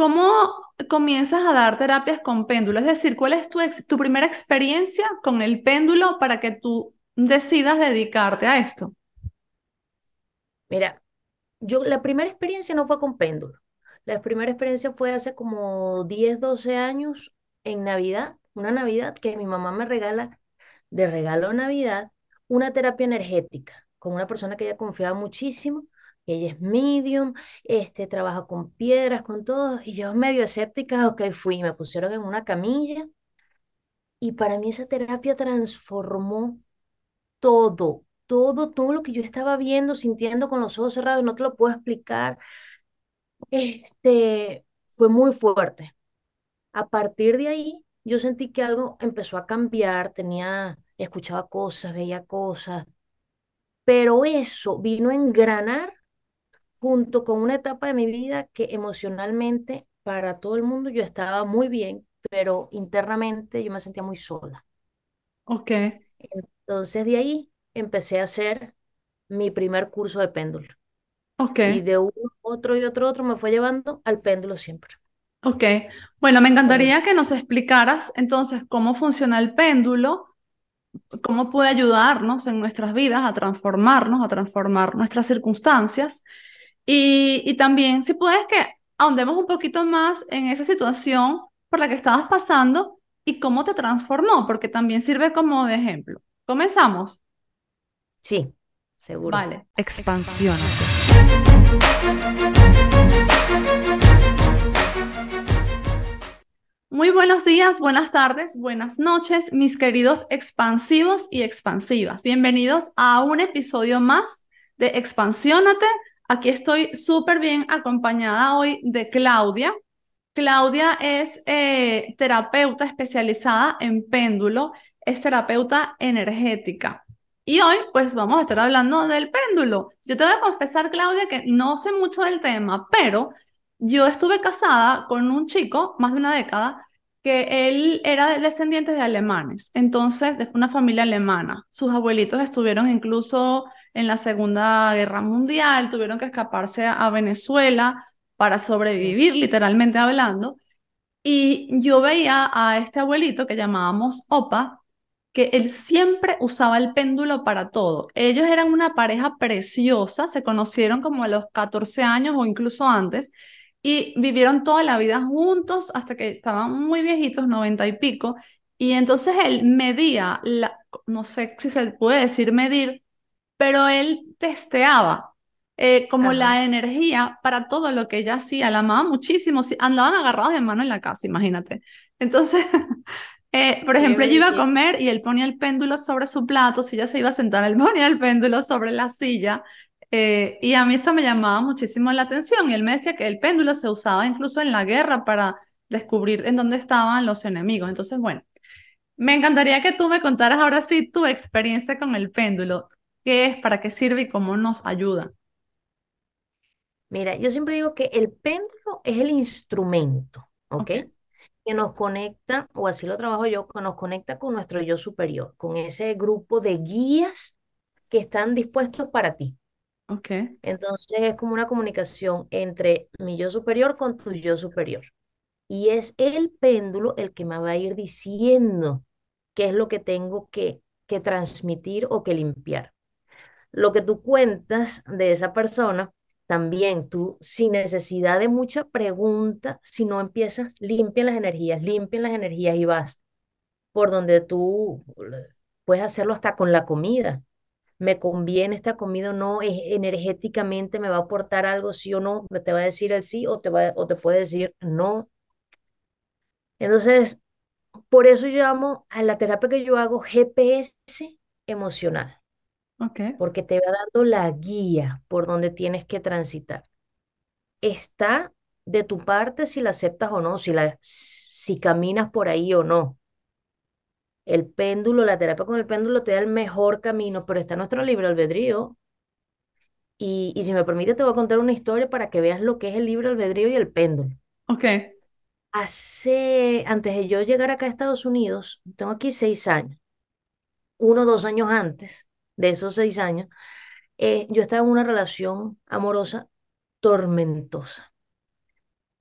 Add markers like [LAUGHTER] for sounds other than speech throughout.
¿cómo comienzas a dar terapias con péndulo? Es decir, ¿cuál es tu, primera experiencia con el péndulo para que tú decidas dedicarte a esto? Mira, yo la primera experiencia no fue con péndulo. La primera experiencia fue hace como 10, 12 años en Navidad, una Navidad que mi mamá me regala de regalo de Navidad una terapia energética con una persona que ella confiaba muchísimo. Ella es medium, este, trabaja con piedras, con todo, y yo medio escéptica, ok, fui, me pusieron en una camilla, y para mí esa terapia transformó todo, todo, todo lo que yo estaba viendo, sintiendo con los ojos cerrados, no te lo puedo explicar, este, fue muy fuerte. A partir de ahí, yo sentí que algo empezó a cambiar, tenía, escuchaba cosas, veía cosas, pero eso vino a engranar junto con una etapa de mi vida que emocionalmente para todo el mundo yo estaba muy bien, pero internamente yo me sentía muy sola. Ok. Entonces de ahí empecé a hacer mi primer curso de péndulo. Ok. Y de uno, otro y otro, otro me fue llevando al péndulo siempre. Ok. Bueno, me encantaría que nos explicaras entonces cómo funciona el péndulo cómo puede ayudarnos en nuestras vidas a transformarnos, a transformar nuestras circunstancias. Y, y también, si puedes, que ahondemos un poquito más en esa situación por la que estabas pasando y cómo te transformó, porque también sirve como de ejemplo. ¿Comenzamos? Sí, seguro. Vale. Expansión. Muy buenos días, buenas tardes, buenas noches, mis queridos expansivos y expansivas. Bienvenidos a un episodio más de Expansiónate. Aquí estoy súper bien acompañada hoy de Claudia. Claudia es eh, terapeuta especializada en péndulo, es terapeuta energética. Y hoy pues vamos a estar hablando del péndulo. Yo te voy a confesar, Claudia, que no sé mucho del tema, pero yo estuve casada con un chico, más de una década, que él era descendiente de alemanes, entonces de una familia alemana. Sus abuelitos estuvieron incluso en la Segunda Guerra Mundial, tuvieron que escaparse a Venezuela para sobrevivir, literalmente hablando. Y yo veía a este abuelito que llamábamos Opa, que él siempre usaba el péndulo para todo. Ellos eran una pareja preciosa, se conocieron como a los 14 años o incluso antes, y vivieron toda la vida juntos hasta que estaban muy viejitos, noventa y pico, y entonces él medía, la, no sé si se puede decir medir, pero él testeaba eh, como la energía para todo lo que ella hacía, la amaba muchísimo, andaban agarrados de mano en la casa, imagínate. Entonces, [LAUGHS] eh, por ejemplo, ella iba a comer y él ponía el péndulo sobre su plato, si ella se iba a sentar, él [LAUGHS] ponía el péndulo sobre la silla, eh, y a mí eso me llamaba muchísimo la atención. Y él me decía que el péndulo se usaba incluso en la guerra para descubrir en dónde estaban los enemigos. Entonces, bueno, me encantaría que tú me contaras ahora sí tu experiencia con el péndulo. ¿Qué es, para qué sirve y cómo nos ayuda? Mira, yo siempre digo que el péndulo es el instrumento, ¿ok? Que nos conecta, o así lo trabajo yo, que nos conecta con nuestro yo superior, con ese grupo de guías que están dispuestos para ti. Entonces es como una comunicación entre mi yo superior con tu yo superior. Y es el péndulo el que me va a ir diciendo qué es lo que tengo que, que transmitir o que limpiar. Lo que tú cuentas de esa persona, también tú, sin necesidad de mucha pregunta, si no empiezas, limpia las energías, limpia las energías y vas por donde tú puedes hacerlo hasta con la comida me conviene esta comida o no, energéticamente me va a aportar algo, sí o no, te va a decir el sí o te, va, o te puede decir no. Entonces, por eso yo llamo a la terapia que yo hago GPS emocional. Okay. Porque te va dando la guía por donde tienes que transitar. Está de tu parte si la aceptas o no, si, la, si caminas por ahí o no el péndulo, la terapia con el péndulo te da el mejor camino, pero está nuestro libre albedrío. Y, y si me permite, te voy a contar una historia para que veas lo que es el libre albedrío y el péndulo. Ok. Hace, antes de yo llegar acá a Estados Unidos, tengo aquí seis años, uno o dos años antes de esos seis años, eh, yo estaba en una relación amorosa tormentosa.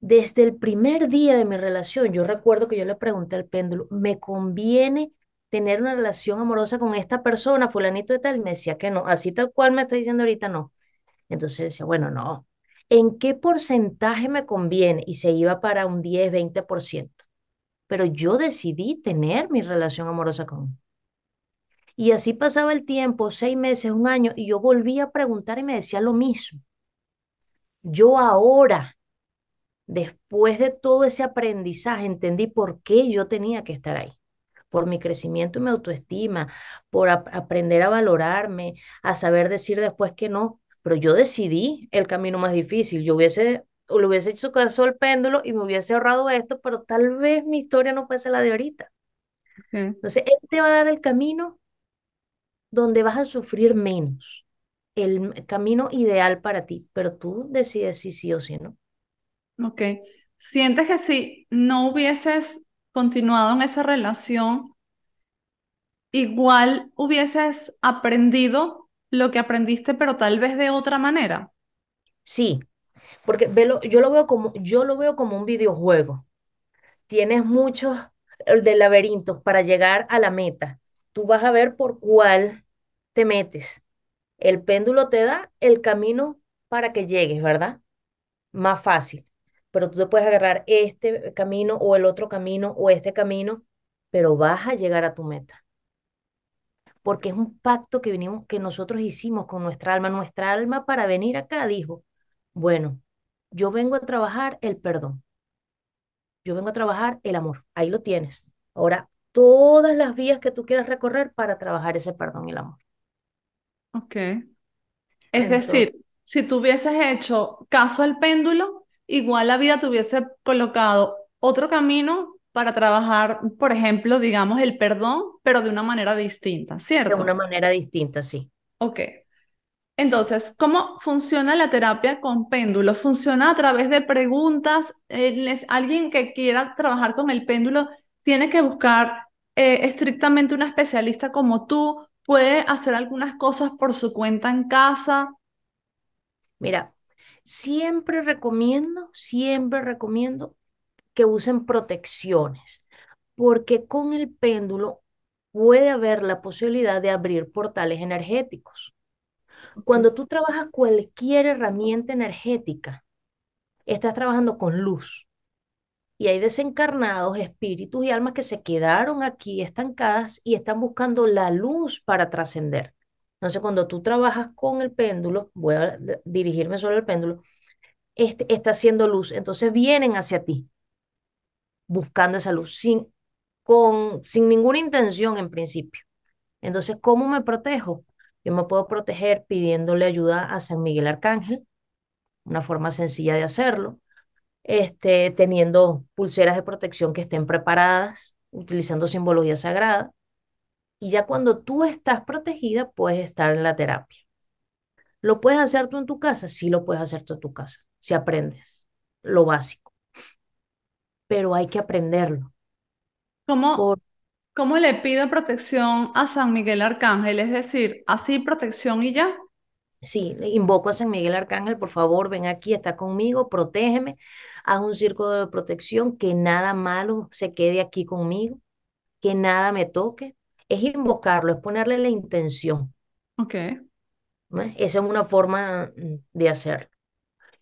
Desde el primer día de mi relación, yo recuerdo que yo le pregunté al péndulo, ¿me conviene tener una relación amorosa con esta persona, fulanito de tal? Y me decía que no, así tal cual me está diciendo ahorita no. Entonces decía, bueno, no, ¿en qué porcentaje me conviene? Y se iba para un 10, 20%. Pero yo decidí tener mi relación amorosa con él. Y así pasaba el tiempo, seis meses, un año, y yo volvía a preguntar y me decía lo mismo. Yo ahora Después de todo ese aprendizaje, entendí por qué yo tenía que estar ahí, por mi crecimiento y mi autoestima, por aprender a valorarme, a saber decir después que no. Pero yo decidí el camino más difícil. Yo hubiese, le hubiese hecho caso al péndulo y me hubiese ahorrado esto, pero tal vez mi historia no fuese la de ahorita. Entonces, él te va a dar el camino donde vas a sufrir menos, el camino ideal para ti, pero tú decides si sí o si no. Ok. ¿Sientes que si no hubieses continuado en esa relación, igual hubieses aprendido lo que aprendiste, pero tal vez de otra manera? Sí, porque velo, yo lo veo como, yo lo veo como un videojuego. Tienes muchos de laberintos para llegar a la meta. Tú vas a ver por cuál te metes. El péndulo te da el camino para que llegues, ¿verdad? Más fácil pero tú te puedes agarrar este camino o el otro camino o este camino, pero vas a llegar a tu meta. Porque es un pacto que que nosotros hicimos con nuestra alma. Nuestra alma para venir acá dijo, bueno, yo vengo a trabajar el perdón. Yo vengo a trabajar el amor. Ahí lo tienes. Ahora, todas las vías que tú quieras recorrer para trabajar ese perdón y el amor. Ok. Es decir, si tú hubieses hecho caso al péndulo, igual la vida te hubiese colocado otro camino para trabajar, por ejemplo, digamos, el perdón, pero de una manera distinta, ¿cierto? De una manera distinta, sí. Ok. Entonces, ¿cómo funciona la terapia con péndulo? ¿Funciona a través de preguntas? Eh, alguien que quiera trabajar con el péndulo tiene que buscar eh, estrictamente una especialista como tú, puede hacer algunas cosas por su cuenta en casa. Mira, Siempre recomiendo, siempre recomiendo que usen protecciones, porque con el péndulo puede haber la posibilidad de abrir portales energéticos. Cuando tú trabajas cualquier herramienta energética, estás trabajando con luz. Y hay desencarnados, espíritus y almas que se quedaron aquí estancadas y están buscando la luz para trascender. Entonces, cuando tú trabajas con el péndulo, voy a dirigirme solo al péndulo, este, está haciendo luz. Entonces vienen hacia ti, buscando esa luz, sin, con, sin ninguna intención en principio. Entonces, ¿cómo me protejo? Yo me puedo proteger pidiéndole ayuda a San Miguel Arcángel, una forma sencilla de hacerlo, este, teniendo pulseras de protección que estén preparadas, utilizando simbología sagrada. Y ya cuando tú estás protegida, puedes estar en la terapia. ¿Lo puedes hacer tú en tu casa? Sí, lo puedes hacer tú en tu casa, si aprendes lo básico. Pero hay que aprenderlo. ¿Cómo, ¿Cómo le pido protección a San Miguel Arcángel? Es decir, así protección y ya. Sí, invoco a San Miguel Arcángel, por favor, ven aquí, está conmigo, protégeme, haz un círculo de protección, que nada malo se quede aquí conmigo, que nada me toque, es invocarlo, es ponerle la intención. Ok. Esa es una forma mm, de hacerlo.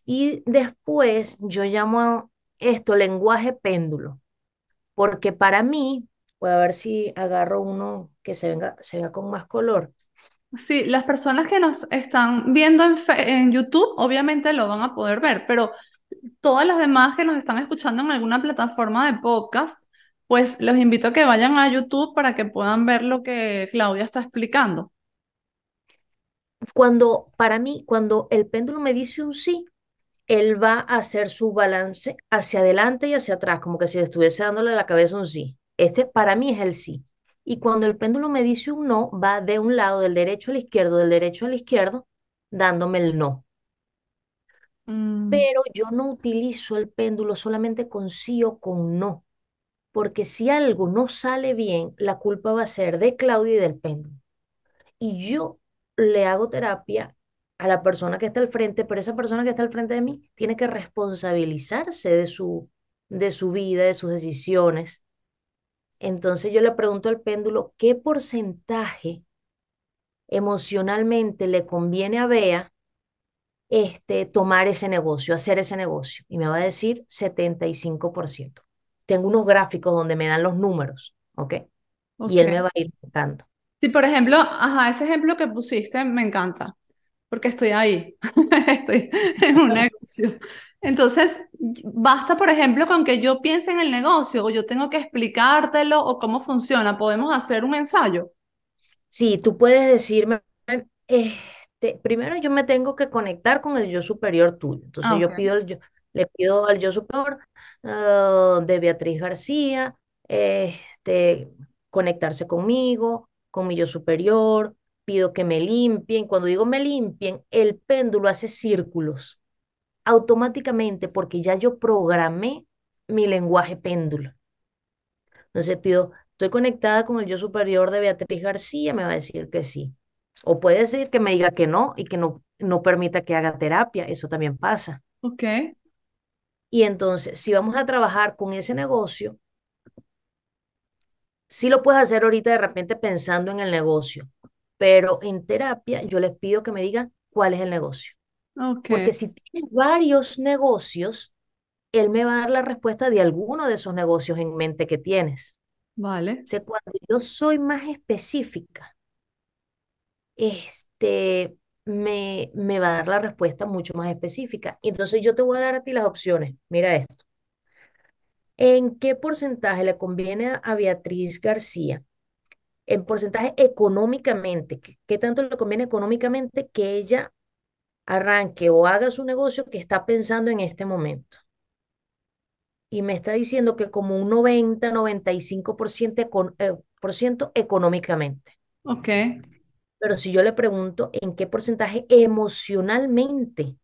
Y después yo llamo esto lenguaje péndulo, porque para mí, voy a ver si agarro uno que se venga, se vea con más color. Sí, las personas que nos están viendo en, YouTube obviamente lo van a poder ver, pero todas las demás que nos están escuchando en alguna plataforma de podcast, pues los invito a que vayan a YouTube para que puedan ver lo que Claudia está explicando. Cuando, para mí, cuando el péndulo me dice un sí, él va a hacer su balance hacia adelante y hacia atrás, como que si estuviese dándole la cabeza un sí. Este para mí es el sí. Y cuando el péndulo me dice un no, va de un lado, del derecho al izquierdo, del derecho al izquierdo, dándome el no. Mm. Pero yo no utilizo el péndulo solamente con sí o con no porque si algo no sale bien, la culpa va a ser de Claudia y del péndulo. Y yo le hago terapia a la persona que está al frente, pero esa persona que está al frente de mí tiene que responsabilizarse de su, de su vida, de sus decisiones. Entonces yo le pregunto al péndulo, ¿qué porcentaje emocionalmente le conviene a Bea este, tomar ese negocio, hacer ese negocio? Y me va a decir 75%. Tengo unos gráficos donde me dan los números, ¿ok? Y él me va a ir contando. Sí, por ejemplo, ajá, ese ejemplo que pusiste me encanta, porque estoy ahí, [LAUGHS] estoy en un [LAUGHS] negocio. Entonces, basta, por ejemplo, con que yo piense en el negocio o yo tengo que explicártelo o cómo funciona. ¿Podemos hacer un ensayo? Sí, tú puedes decirme, este, primero yo me tengo que conectar con el yo superior tuyo. Entonces ah, yo pido el yo, le pido al yo superior ah, de Beatriz García, este, conectarse conmigo, con mi yo superior, pido que me limpien. Cuando digo me limpien, el péndulo hace círculos automáticamente porque ya yo programé mi lenguaje péndulo. Entonces pido, estoy conectada con el yo superior de Beatriz García, me va a decir que sí. O puede decir que me diga que no y que no, no permita que haga terapia, eso también pasa. Ok. Y entonces, si vamos a trabajar con ese negocio, sí lo puedes hacer ahorita de repente pensando en el negocio, pero en terapia yo les pido que me digan cuál es el negocio. Porque si tienes varios negocios, él me va a dar la respuesta de alguno de esos negocios en mente que tienes. Vale. O cuando yo soy más específica, este, me, me va a dar la respuesta mucho más específica. Entonces yo te voy a dar a ti las opciones. Mira esto. ¿En qué porcentaje le conviene a Beatriz García? En porcentaje económicamente, ¿qué, tanto le conviene económicamente que ella arranque o haga su negocio que está pensando en este momento? Y me está diciendo que como un 90, 95% eh, por ciento económicamente. Ok. Pero si yo le pregunto en qué porcentaje emocionalmente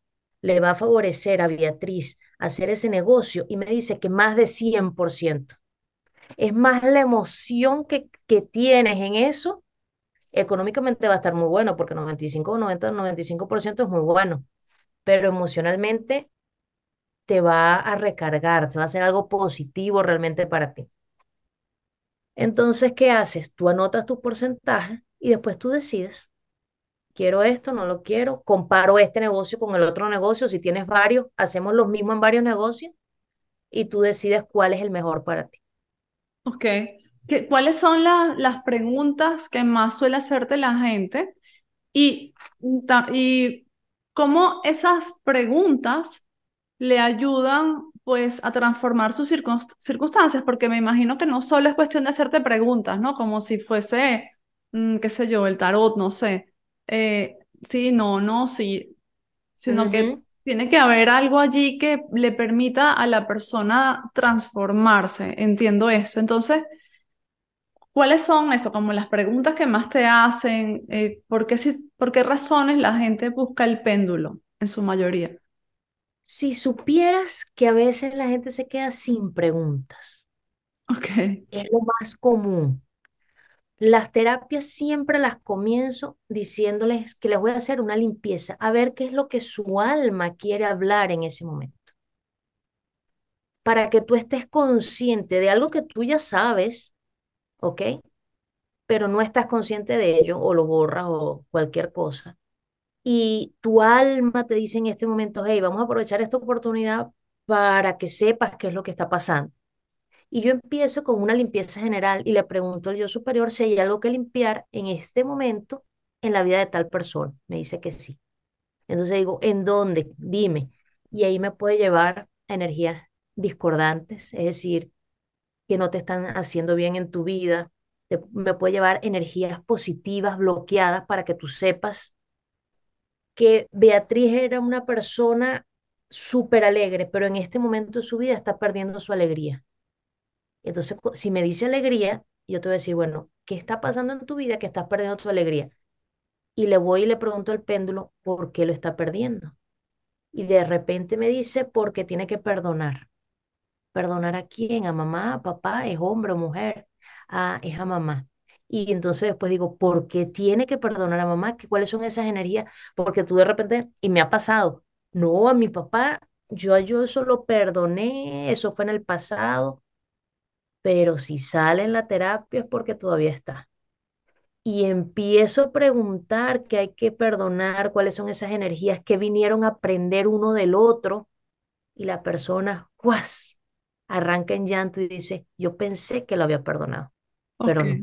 le va a favorecer a Beatriz hacer ese negocio y me dice que más de 100%. Es más la emoción que, que tienes en eso. Económicamente va a estar muy bueno porque 95, 90, 95% es muy bueno, pero emocionalmente te va a recargar, te va a hacer algo positivo realmente para ti. Entonces, ¿qué haces? Tú anotas tu porcentaje y después tú decides quiero esto, no lo quiero, comparo este negocio con el otro negocio, si tienes varios, hacemos lo mismo en varios negocios y tú decides cuál es el mejor para ti. Ok. ¿Cuáles son las preguntas que más suele hacerte la gente? Y, y cómo esas preguntas le ayudan pues a transformar sus circunstancias, porque me imagino que no solo es cuestión de hacerte preguntas, ¿no? Como si fuese, mm, qué sé yo, el tarot, no sé eh, sí, no, no, sí, sino que tiene que haber algo allí que le permita a la persona transformarse, entiendo eso. Entonces, ¿cuáles son eso? Como las preguntas que más te hacen, eh, ¿por qué, si, por qué razones la gente busca el péndulo en su mayoría? Si supieras que a veces la gente se queda sin preguntas, Ok, es lo más común. Las terapias siempre las comienzo diciéndoles que les voy a hacer una limpieza, a ver qué es lo que su alma quiere hablar en ese momento. Para que tú estés consciente de algo que tú ya sabes, ¿ok? Pero no estás consciente de ello o lo borras o cualquier cosa. Y tu alma te dice en este momento, hey, vamos a aprovechar esta oportunidad para que sepas qué es lo que está pasando. Y yo empiezo con una limpieza general y le pregunto al yo superior si hay algo que limpiar en este momento en la vida de tal persona. Me dice que sí. Entonces digo, ¿en dónde? Dime. Y ahí me puede llevar a energías discordantes, es decir, que no te están haciendo bien en tu vida. me puede llevar energías positivas bloqueadas para que tú sepas que Beatriz era una persona súper alegre, pero en este momento de su vida está perdiendo su alegría. Entonces, si me dice alegría, yo te voy a decir, bueno, ¿qué está pasando en tu vida que estás perdiendo tu alegría? Y le voy y le pregunto al péndulo, ¿por qué lo está perdiendo? Y de repente me dice, porque tiene que perdonar. ¿Perdonar a quién? ¿A mamá? ¿A papá? ¿Es hombre o mujer? Ah, es a mamá. Y entonces después digo, ¿por qué tiene que perdonar a mamá? ¿Qué, ¿Cuáles son esas energías? Porque tú de repente, y me ha pasado, no, a mi papá, yo, yo eso lo perdoné, eso fue en el pasado, pero si sale en la terapia es porque todavía está. Y empiezo a preguntar qué hay que perdonar, cuáles son esas energías que vinieron a aprender uno del otro, y la persona, ¡guas! Arranca en llanto y dice, yo pensé que lo había perdonado, pero no.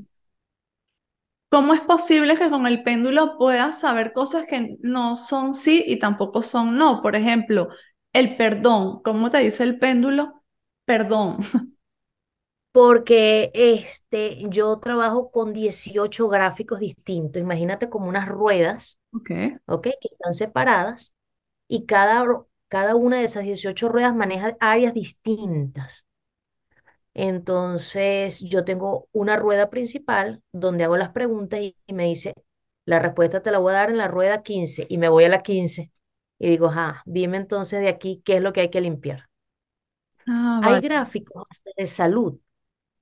¿Cómo es posible que con el péndulo puedas saber cosas que no son sí y tampoco son no? Por ejemplo, el perdón. ¿Cómo te dice el péndulo? Perdón. [LAUGHS] Porque este, yo trabajo con 18 gráficos distintos. Imagínate como unas ruedas, Ok. ¿ok? Que están separadas y cada, cada una de esas 18 ruedas maneja áreas distintas. Entonces, yo tengo una rueda principal donde hago las preguntas y, y me dice, la respuesta te la voy a dar en la rueda 15 y me voy a la 15 y digo, ah, dime entonces de aquí qué es lo que hay que limpiar. Ah, Hay gráficos de salud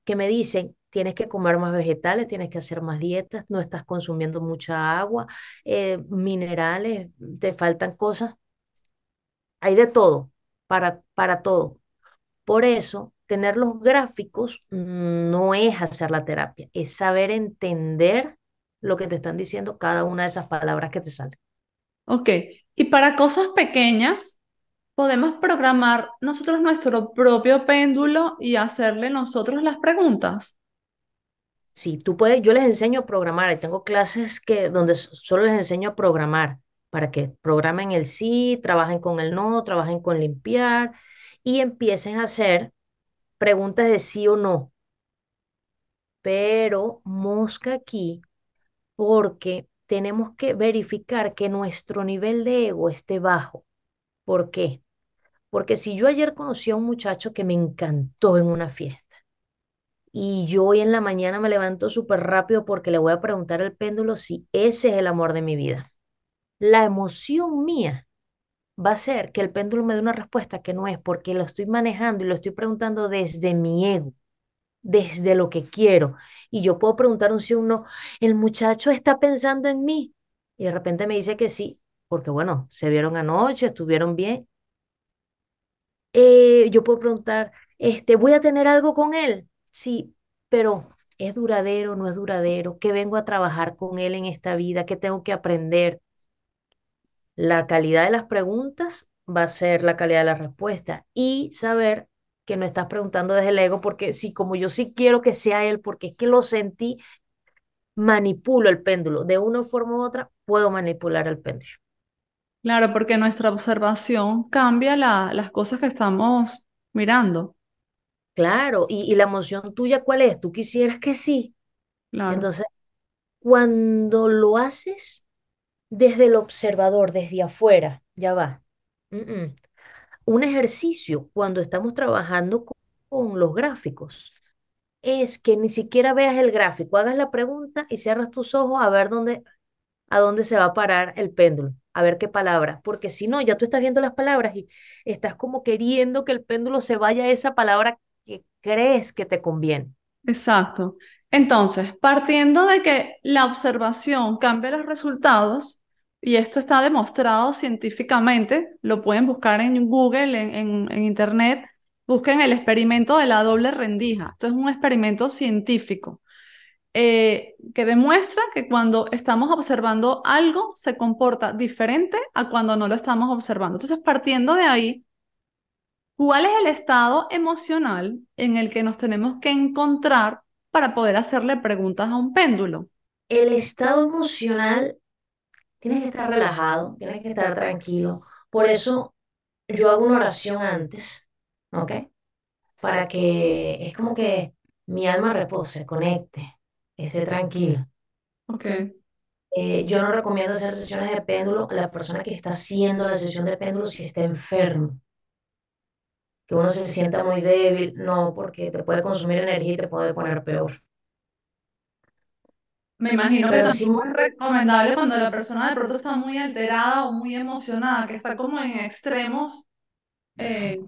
que me dicen, tienes que comer más vegetales, tienes que hacer más dietas, no estás consumiendo mucha agua, eh, minerales, te faltan cosas. Hay de todo, para, para todo. Por eso, tener los gráficos no es hacer la terapia, es saber entender lo que te están diciendo cada una de esas palabras que te salen. Ok. Y para cosas pequeñas, podemos programar nosotros nuestro propio péndulo y hacerle nosotros las preguntas. Si tú puedes, yo les enseño a programar, y tengo clases que donde so- solo les enseño a programar para que programen el sí, trabajen con el no, trabajen con limpiar y empiecen a hacer preguntas de sí o no. Pero mosca aquí porque tenemos que verificar que nuestro nivel de ego esté bajo. ¿Por qué? Porque si yo ayer conocí a un muchacho que me encantó en una fiesta y yo hoy en la mañana me levanto súper rápido porque le voy a preguntar al péndulo si ese es el amor de mi vida, la emoción mía va a ser que el péndulo me dé una respuesta que no es porque lo estoy manejando y lo estoy preguntando desde mi ego desde lo que quiero. Y yo puedo preguntar un sí o un no. El muchacho está pensando en mí. Y de repente me dice que sí, porque bueno, se vieron anoche, estuvieron bien. Eh, yo puedo preguntar, este, ¿voy a tener algo con él? Sí, pero ¿es duradero, no es duradero? ¿Qué vengo a trabajar con él en esta vida? ¿Qué tengo que aprender? La calidad de las preguntas va a ser la calidad de la respuesta y saber que no estás preguntando desde el ego, porque sí, como yo sí quiero que sea él, porque es que lo sentí, manipulo el péndulo. De una forma u otra, puedo manipular el péndulo. Claro, porque nuestra observación cambia la- las cosas que estamos mirando. Claro, y, y la emoción tuya, ¿cuál es? Tú quisieras que sí. Claro. Entonces, cuando lo haces desde el observador, desde afuera, ya va. Un ejercicio cuando estamos trabajando con, con los gráficos es que ni siquiera veas el gráfico, hagas la pregunta y cierras tus ojos a ver dónde, a dónde se va a parar el péndulo, a ver qué palabra, porque si no, ya tú estás viendo las palabras y estás como queriendo que el péndulo se vaya a esa palabra que crees que te conviene. Exacto. Entonces, partiendo de que la observación cambia los resultados, y esto está demostrado científicamente, lo pueden buscar en Google, en, Internet, busquen el experimento de la doble rendija. Esto es un experimento científico eh, que demuestra que cuando estamos observando algo se comporta diferente a cuando no lo estamos observando. Entonces, partiendo de ahí, ¿Cuál es el estado emocional en el que nos tenemos que encontrar para poder hacerle preguntas a un péndulo? El estado emocional, tienes que estar relajado, tienes que estar tranquilo. Por eso yo hago una oración antes, ¿ok? Para que es como que mi alma repose, conecte, esté tranquila. Ok, Eh, yo no recomiendo hacer sesiones de péndulo a la persona que está haciendo la sesión de péndulo si está enfermo, que uno se sienta muy débil, no, porque te puede consumir energía y te puede poner peor. Me imagino que Pero sí, tampoco es recomendable cuando la persona de pronto está muy alterada o muy emocionada, que está como en extremos. Eh,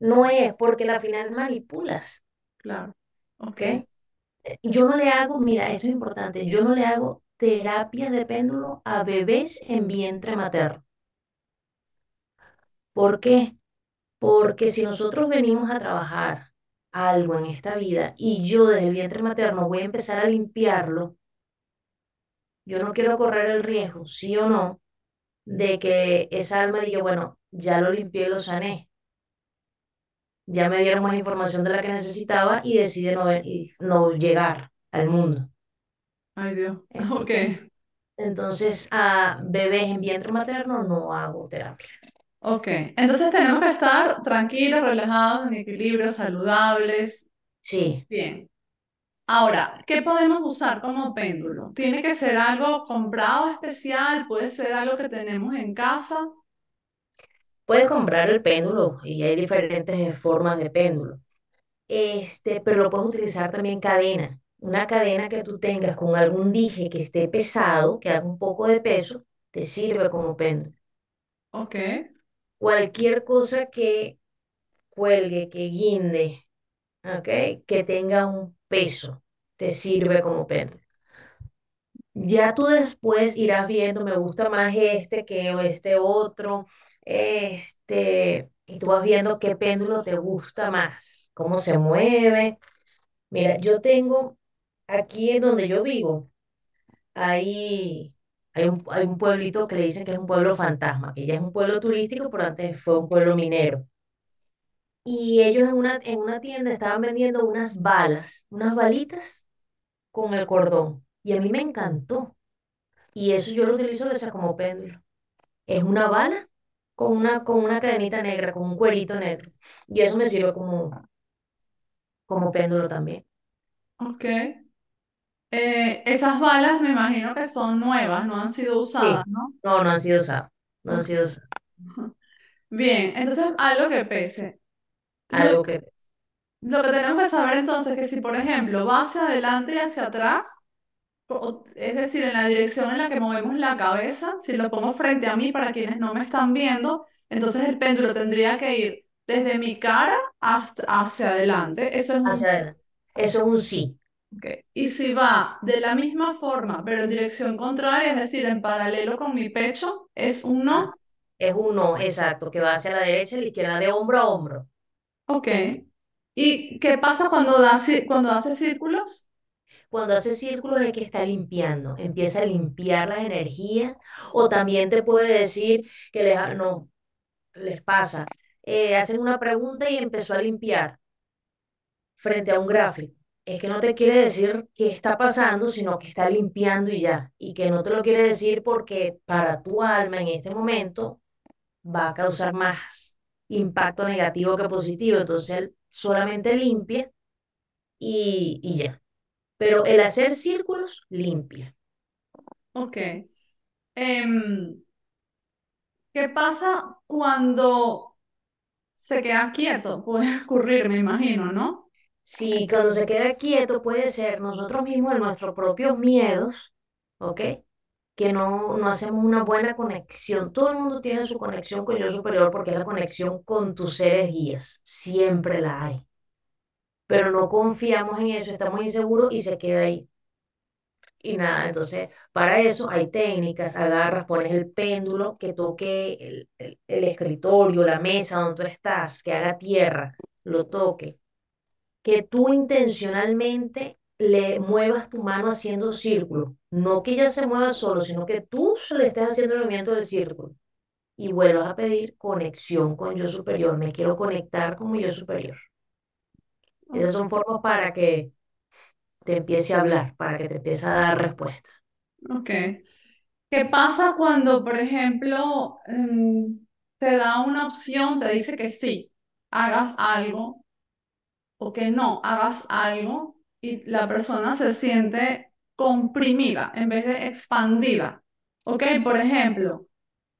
no es porque al final manipulas, claro, ok. Yo no le hago, mira, esto es importante, yo no le hago terapias de péndulo a bebés en vientre materno. ¿Por qué? Porque si nosotros venimos a trabajar algo en esta vida y yo desde el vientre materno voy a empezar a limpiarlo, yo no quiero correr el riesgo, sí o no, de que esa alma diga, bueno, ya lo limpié y lo sané. Ya me dieron más información de la que necesitaba y decide no, y no llegar al mundo. Ay, Dios. Ok. Entonces, a bebés en vientre materno no hago terapia. Ok. Entonces tenemos que estar tranquilos, relajados, en equilibrio, saludables. Sí. Bien. Ahora, ¿qué podemos usar como péndulo? ¿Tiene que ser algo comprado especial? ¿Puede ser algo que tenemos en casa? Puedes comprar el péndulo y hay diferentes formas de péndulo. Este, pero lo puedes utilizar también cadena. Una cadena que tú tengas con algún dije que esté pesado, que haga un poco de peso, te sirve como péndulo. Ok. Cualquier cosa que cuelgue, que guinde, ¿ok? Que tenga un peso, te sirve como péndulo. Ya tú después irás viendo, me gusta más este que este otro, este, y tú vas viendo qué péndulo te gusta más, cómo se mueve. Mira, yo tengo aquí en donde yo vivo, hay, hay un, hay un pueblito que le dicen que es un pueblo fantasma, que ya es un pueblo turístico, pero antes fue un pueblo minero. Y ellos en una, en una tienda estaban vendiendo unas balas, unas balitas con el cordón. Y a mí me encantó. Y eso yo lo utilizo a veces como péndulo. Es una bala con una, con una cadenita negra, con un cuerito negro. Y eso me sirve como, como péndulo también. Ok. Eh, esas balas me imagino que son nuevas, no han sido usadas, Sí, ¿no? no, no han sido usadas. No han sido usadas. [LAUGHS] Bien, entonces algo que pese. Algo que... lo que tenemos que saber entonces es que si, por ejemplo, va hacia adelante y hacia atrás, es decir, en la dirección en la que movemos la cabeza, si lo pongo frente a mí para quienes no me están viendo, entonces el péndulo tendría que ir desde mi cara hasta hacia adelante. Eso es un... Hacia adelante. Eso es un sí. Y si va de la misma forma, pero en dirección contraria, es decir, en paralelo con mi pecho, es un no. Es un no, exacto, que va hacia la derecha y la izquierda, de hombro a hombro. Ok. ¿Y qué pasa cuando da, cuando hace círculos? Cuando hace círculos es que está limpiando, empieza a limpiar las energías, o también te puede decir que les, no, les pasa, eh, hacen una pregunta y empezó a limpiar frente a un gráfico. Es que no te quiere decir qué está pasando, sino que está limpiando y ya. Y que no te lo quiere decir porque para tu alma en este momento va a causar más impacto negativo que positivo. Entonces él solamente limpia y, y ya. Pero el hacer círculos limpia. Ok. Em, ¿qué pasa cuando se queda quieto? Puede [LAUGHS] ocurrir, me imagino, ¿no? Si cuando se queda quieto puede ser nosotros mismos en nuestros propios miedos, ¿ok? Que no, no hacemos una buena conexión. Todo el mundo tiene su conexión con yo superior porque es la conexión con tus seres guías. Siempre la hay. Pero no confiamos en eso, estamos inseguros y se queda ahí. Y nada, entonces para eso hay técnicas, agarras, pones el péndulo que toque el, el- el escritorio, la mesa donde tú estás, que haga tierra, lo toque, que tú intencionalmente le muevas tu mano haciendo círculo, no que ella se mueva solo, sino que tú le estés haciendo el movimiento del círculo y vuelvas a pedir conexión con yo superior, me quiero conectar con mi yo superior. Esas son formas para que te empiece a hablar, para que te empiece a dar respuesta. Ok. ¿Qué pasa cuando, por ejemplo, em, te da una opción, te dice que sí, hagas algo o que no hagas algo y la persona se siente comprimida en vez de expandida? Ok, por ejemplo.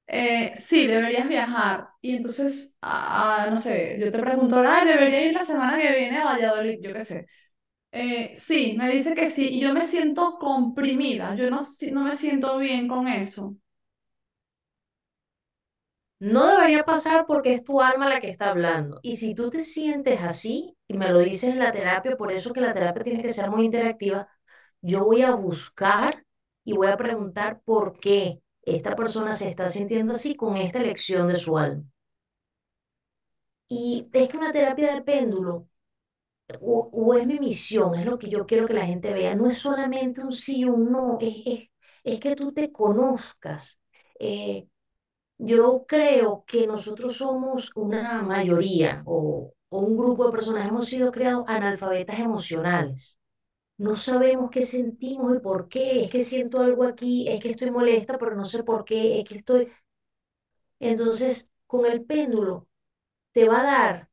Eh, sí, deberías viajar. Y entonces, no sé, yo te pregunto, ay, debería ir la semana que viene a Valladolid, yo qué sé. Eh, sí, me dice que sí, y yo me siento comprimida, yo no, no me siento bien con eso. No debería pasar porque es tu alma la que está hablando. Y si tú te sientes así, y me lo dices en la terapia, por eso que la terapia tiene que ser muy interactiva, yo voy a buscar y voy a preguntar por qué esta persona se está sintiendo así con esta elección de su alma. Y es que una terapia de péndulo, o, es mi misión, es lo que yo quiero que la gente vea, no es solamente un sí o un no, es, es, es que tú te conozcas. Eh, yo creo que nosotros somos una mayoría o, o un grupo de personas, hemos sido creados analfabetas emocionales. No sabemos qué sentimos y por qué. Es que siento algo aquí, es que estoy molesta, pero no sé por qué, es que estoy... Entonces, con el péndulo te va a dar,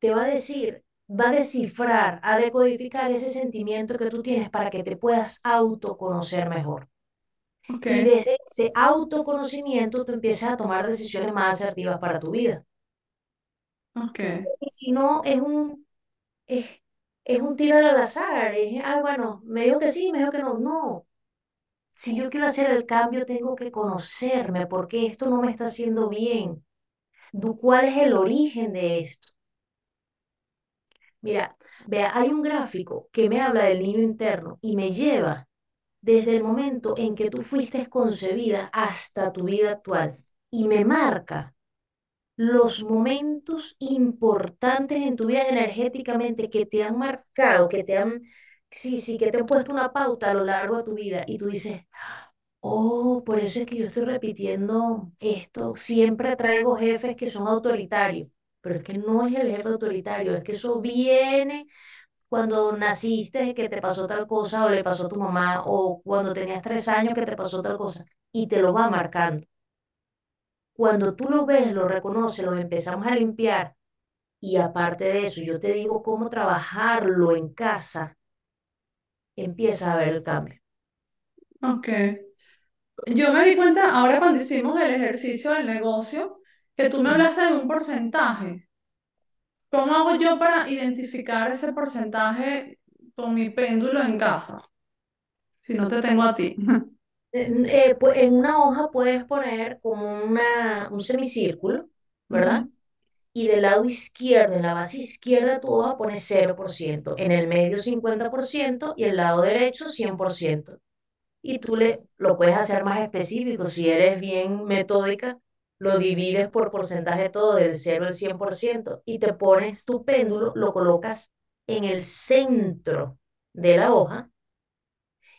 te va a decir, va a descifrar, a decodificar ese sentimiento que tú tienes para que te puedas autoconocer mejor. Ok, Y desde ese autoconocimiento tú empiezas a tomar decisiones más asertivas para tu vida. ok, Y si no, es un, es, es un tiro al azar. Es, ah, bueno, me dijo que sí, me dijo que no. No. Si yo quiero hacer el cambio, tengo que conocerme porque esto no me está haciendo bien. ¿Cuál es el origen de esto? Mira, vea, hay un gráfico que me habla del niño interno y me lleva desde el momento en que tú fuiste concebida hasta tu vida actual. Y me marca los momentos importantes en tu vida energéticamente que te han marcado, que te han, sí, sí, que te han puesto una pauta a lo largo de tu vida. Y tú dices, oh, por eso es que yo estoy repitiendo esto, siempre traigo jefes que son autoritarios, pero es que no es el jefe autoritario, es que eso viene cuando naciste que te pasó tal cosa o le pasó a tu mamá o cuando tenías tres años que te pasó tal cosa y te lo va marcando. Cuando tú lo ves, lo reconoces, lo empezamos a limpiar y aparte de eso, yo te digo cómo trabajarlo en casa, empiezas a ver el cambio. ok. Yo me di cuenta ahora cuando hicimos el ejercicio del negocio que tú me hablaste de un porcentaje. ¿Cómo hago yo para identificar ese porcentaje con mi péndulo en casa? Si no te tengo a ti. [LAUGHS] Eh, pu- en una hoja puedes poner como una, un semicírculo, ¿verdad? Ujú. Y del lado izquierdo, en la base izquierda de tu hoja pones cero por ciento en el medio 50% y el lado derecho 100%. Y tú le, lo puedes hacer más específico. Si eres bien metódica, lo divides por porcentaje todo, del cero al 100% y te pones tu péndulo, lo colocas en el centro de la hoja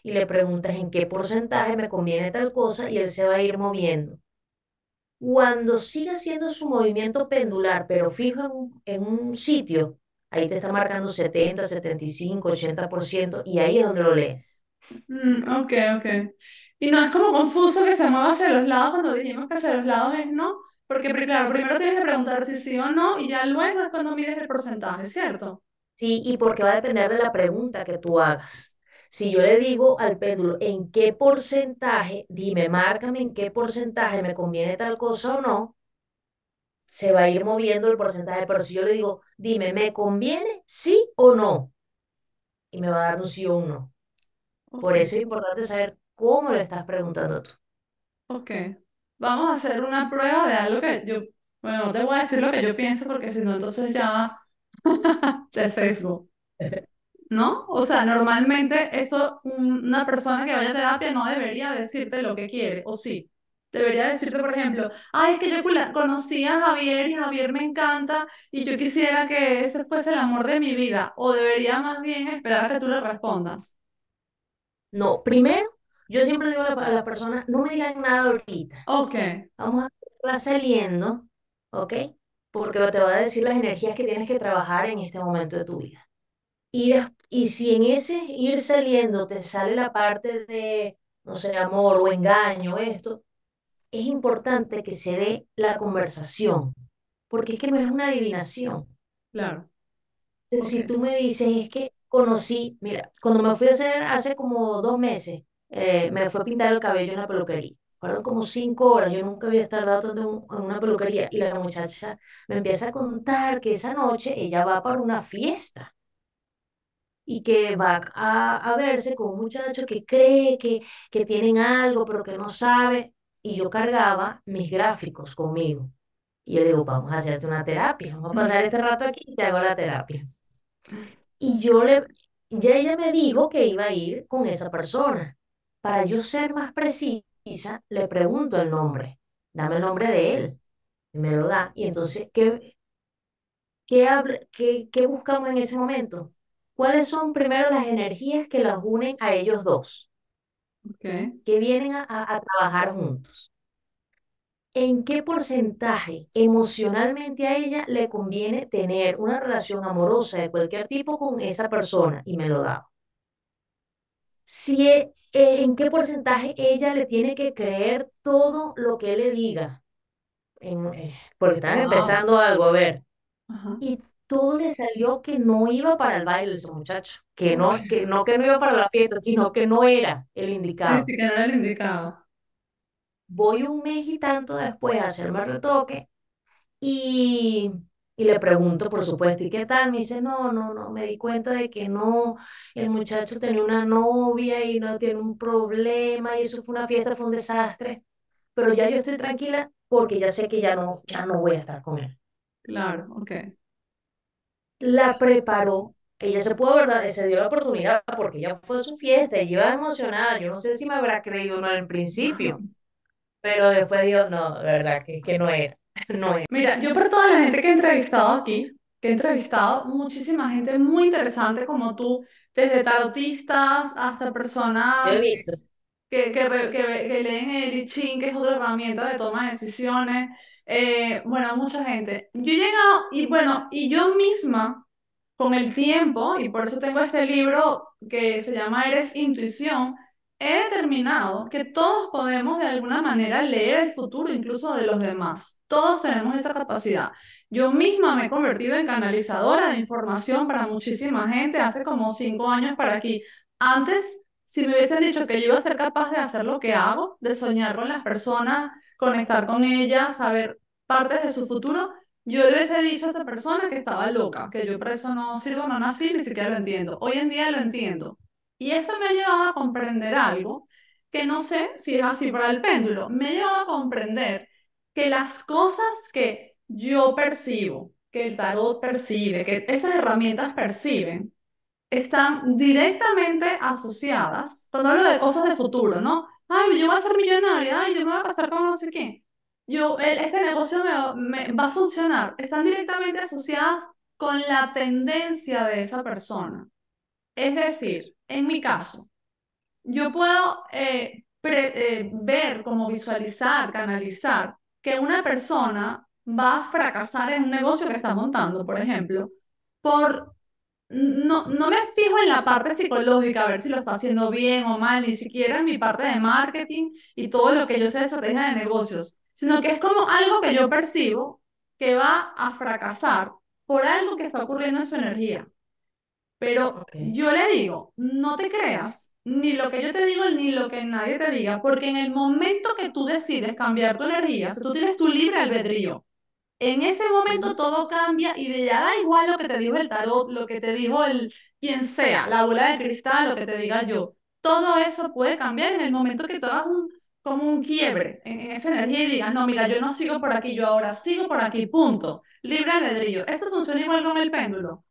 y le preguntas en qué porcentaje me conviene tal cosa y él se va a ir moviendo. Cuando siga haciendo su movimiento pendular, pero fijo en un, en un sitio, ahí te está marcando setenta setenta y cinco ochenta por ciento y ahí es donde lo lees. Mm, ok, ok. Y no es como confuso que se mueva hacia los lados cuando dijimos que hacia los lados es no, porque claro, primero tienes que preguntar si sí o no y ya luego es cuando mides el porcentaje, ¿cierto? Sí, y porque va a depender de la pregunta que tú hagas. Si yo le digo al péndulo, ¿en qué porcentaje? Dime, márcame en qué porcentaje me conviene tal cosa o no, se va a ir moviendo el porcentaje. Pero si yo le digo, dime, ¿me conviene sí o no? Y me va a dar un sí o un no. Ok, Por eso es importante saber cómo le estás preguntando tú. ok. Vamos a hacer una prueba de algo que yo, bueno, no te voy a decir lo que yo pienso porque si no, entonces ya [LAUGHS] te sesgo. ¿no? O sea, normalmente eso, un- una persona que vaya a terapia no debería decirte lo que quiere, o sí. Debería decirte, por ejemplo, ay, es que yo conocí a Javier y Javier me encanta y yo quisiera que ese fuese el amor de mi vida. O debería más bien esperar a que tú le respondas. No, primero, yo siempre digo a la, a la persona, no me digan nada ahorita. Ok, Vamos a saliendo, ¿ok? Porque te va a decir las energías que tienes que trabajar en este momento de tu vida. Y, y si en ese ir saliendo te sale la parte de, no sé, amor o engaño, esto, es importante que se dé la conversación, porque es que no es una adivinación. claro, Entonces, ok. si tú me dices, es que conocí, mira, cuando me fui a hacer hace como dos meses, eh, me fue a pintar el cabello en la peluquería. Fueron como cinco horas, yo nunca había tardado tanto en, un- en una peluquería y la muchacha me empieza a contar que esa noche ella va para una fiesta y que va a, a verse con un muchacho que cree que, que tienen algo, pero que no sabe. Y yo cargaba mis gráficos conmigo. Y yo le digo, vamos a hacerte una terapia, vamos a pasar este rato aquí y te hago la terapia. Y yo le, ya ella me dijo que iba a ir con esa persona. Para yo ser más precisa, le pregunto el nombre. Dame el nombre de él. Y me lo da. Y entonces, ¿qué, qué, qué, qué buscamos en ese momento? ¿Cuáles son primero las energías que las unen a ellos dos? Okay. Que vienen a, a trabajar juntos. ¿En qué porcentaje emocionalmente a ella le conviene tener una relación amorosa de cualquier tipo con esa persona? Y me lo da. Si, e, ¿En qué porcentaje ella le tiene que creer todo lo que él le diga? En, eh, porque están Wow. empezando algo, a ver. Ajá. Y todo le salió que no iba para el baile ese muchacho, que no, que no que no iba para la fiesta, sino que no era el Sí, indicado. sí, que no era el indicado. Voy un mes y tanto después a hacerme el retoque y, y le pregunto, por supuesto, ¿y qué tal? Me dice, no, no, no, me di cuenta de que no, el muchacho tenía una novia y no tiene un problema y eso fue una fiesta, fue un desastre, pero ya yo estoy tranquila porque ya sé que ya no, ya no voy a estar con él. Claro, ok. la preparó. Ella se pudo, ¿verdad? Se dio la oportunidad porque ya fue su fiesta, ella iba emocionada. Yo no sé si me habrá creído o no en principio, [LAUGHS] pero después dijo, no, de verdad, que, que no era, no era. Mira, yo por toda la gente que he entrevistado aquí, que he entrevistado muchísima gente muy interesante como tú, desde tarotistas hasta Yo he personas visto, que, que, que, que leen el I Ching, que es otra herramienta de toma de decisiones. Eh, bueno, mucha gente. Yo he llegado, y bueno, y yo misma, con el tiempo, y por eso tengo este libro que se llama Eres Intuición, he determinado que todos podemos de alguna manera leer el futuro incluso de los demás. Todos tenemos esa capacidad. Yo misma me he convertido en canalizadora de información para muchísima gente hace como cinco años para aquí. Antes, si me hubiesen dicho que yo iba a ser capaz de hacer lo que hago, de soñar con las personas, conectar con ellas, saber partes de su futuro, yo le hubiese dicho a esa persona que estaba loca, que yo por eso no sirvo, no nací, ni siquiera lo entiendo. Hoy en día lo entiendo. Y esto me ha llevado a comprender algo que no sé si es así para el péndulo. Me ha llevado a comprender que las cosas que yo percibo, que el tarot percibe, que estas herramientas perciben, están directamente asociadas, cuando hablo de cosas de futuro, ¿no? Ay, yo voy a ser millonaria, ay, yo me voy a casar con no sé quién. Yo, el- este negocio me, me va a funcionar. Están directamente asociadas con la tendencia de esa persona. Es decir, en mi caso, yo puedo eh, eh, ver, como visualizar, canalizar que una persona va a fracasar en un negocio que está montando, por ejemplo, por no, no me fijo en la parte psicológica, a ver si lo está haciendo bien o mal, ni siquiera en mi parte de marketing y todo lo que yo sé de estrategia de negocios, sino que es como algo que yo percibo que va a fracasar por algo que está ocurriendo en su energía. Pero Ok. yo le digo, no te creas ni lo que yo te digo ni lo que nadie te diga, porque en el momento que tú decides cambiar tu energía, sea, tú tienes tu libre albedrío. En ese momento todo cambia y ya da igual lo que te dijo el tarot, lo que te dijo el quien sea, la bola de cristal, lo que te diga yo. Todo eso puede cambiar en el momento que tú hagas un, como un quiebre en, en esa energía y digas, no, mira, yo no sigo por aquí, yo ahora sigo por aquí, punto. Libre albedrío. Esto funciona igual con el péndulo.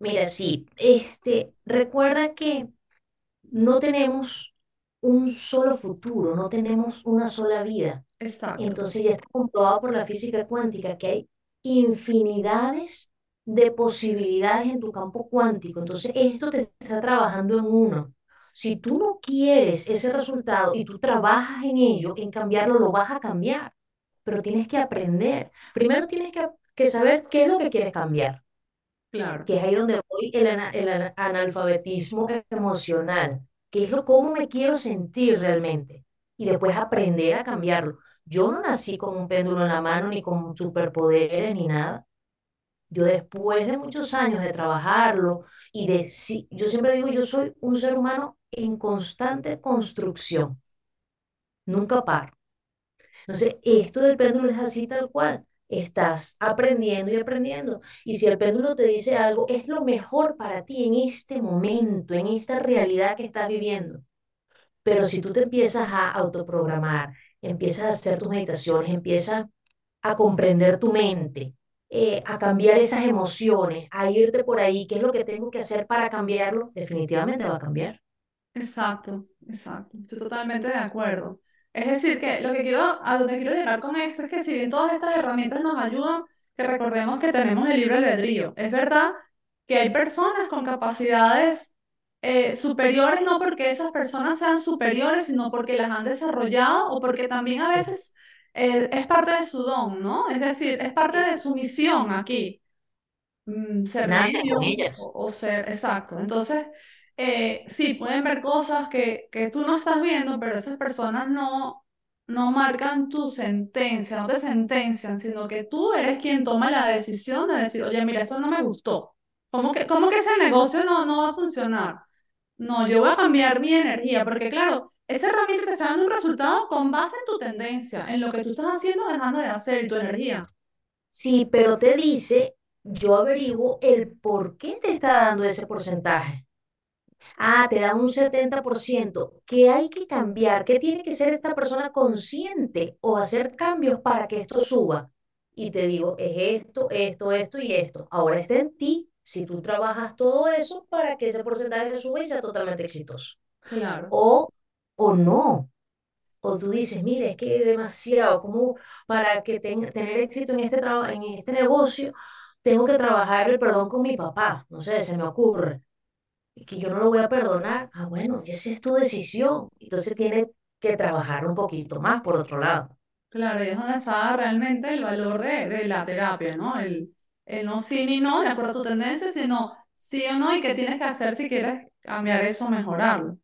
Mira, sí, este, recuerda que no tenemos un solo futuro, no tenemos una sola vida. Exacto. Entonces ya está comprobado por la física cuántica que hay infinidades de posibilidades en tu campo cuántico. Entonces esto te está trabajando en uno. Si tú no quieres ese resultado y tú trabajas en ello, en cambiarlo, lo vas a cambiar. Pero tienes que aprender. Primero tienes que, que saber qué es lo que quieres cambiar, Claro. que es ahí donde voy el, ana- el ana- analfabetismo emocional, que es lo cómo me quiero sentir realmente. Y después aprender a cambiarlo. Yo no nací con un péndulo en la mano, ni con superpoderes, ni nada. Yo después de muchos años de trabajarlo y de, sí, yo siempre digo, yo soy un ser humano en constante construcción, nunca paro. Entonces, esto del péndulo es así tal cual. Estás aprendiendo y aprendiendo. Y si el péndulo te dice algo, es lo mejor para ti en este momento, en esta realidad que estás viviendo. Pero si tú te empiezas a autoprogramar, empiezas a hacer tus meditaciones, empiezas a comprender tu mente, eh, a cambiar esas emociones, a irte por ahí, qué es lo que tengo que hacer para cambiarlo, definitivamente va a cambiar. Exacto, exacto. Estoy totalmente de acuerdo. Es decir, que lo que quiero, a donde quiero llegar con esto es que si bien todas estas herramientas nos ayudan, que recordemos que tenemos el libre albedrío. Es verdad que hay personas con capacidades eh, superiores, no porque esas personas sean superiores, sino porque las han desarrollado o porque también a veces eh, es parte de su don, ¿no? Es decir, es parte de su misión aquí, mm, ser Nace con ellas. o, o ser, exacto. Entonces, eh, sí, pueden ver cosas que, que tú no estás viendo, pero esas personas no, no marcan tu sentencia, no te sentencian, sino que tú eres quien toma la decisión de decir, oye, mira, esto no me gustó. ¿Cómo que, cómo que ese negocio no, no va a funcionar? No, yo voy a cambiar mi energía, porque claro, esa herramienta te está dando un resultado con base en tu tendencia, en lo que tú estás haciendo dejando de hacer tu energía. Sí, pero te dice, yo averiguo el por qué te está dando ese porcentaje. Ah, te da un 70%. ¿Qué hay que cambiar? ¿Qué tiene que ser esta persona consciente o hacer cambios para que esto suba? Y te digo, es esto, esto, esto y esto. Ahora está en ti si tú trabajas todo eso para que ese porcentaje suba y sea totalmente exitoso. Claro, O, o no. O tú dices, mire, es que es demasiado, como para que tenga, tener éxito en este en este negocio, tengo que trabajar el perdón con mi papá. No sé, se me ocurre que yo no lo voy a perdonar, ah, bueno, esa es tu decisión. Entonces tienes que trabajar un poquito más por otro lado. claro, y es donde está realmente el valor de, de la terapia, ¿no? El, el no sí ni no, de acuerdo a tu tendencia, sino sí o no y qué tienes que hacer si quieres cambiar eso, mejorarlo.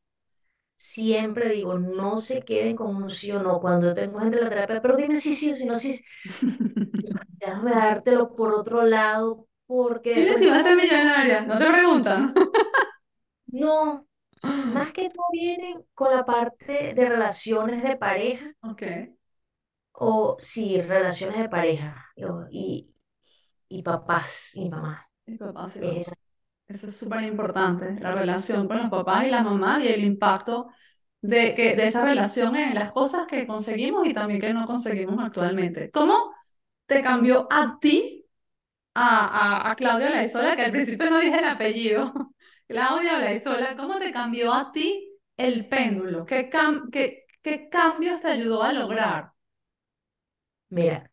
Siempre digo, no se queden con un sí o no cuando tengo gente en la terapia, pero dime sí, sí o si no, sí. [LAUGHS] Déjame dártelo por otro lado, porque Dime si vas a ser millonaria, no te preguntan. [LAUGHS] no. Más [GASPS] que todo vienen con la parte de relaciones de pareja, Ok, o sí, relaciones de pareja, y, y, y papás y mamás. mi papá sí, Es papá. Eso es súper importante, la relación con los papás y la mamá y el impacto de, que, de esa relación en las cosas que conseguimos y también que no conseguimos actualmente. ¿Cómo te cambió a ti, a, a, a Claudia Laizola, que al principio no dije el apellido, Claudia Laizola, ¿cómo te cambió a ti el péndulo? ¿Qué, cam- qué, qué cambios te ayudó a lograr? Mira,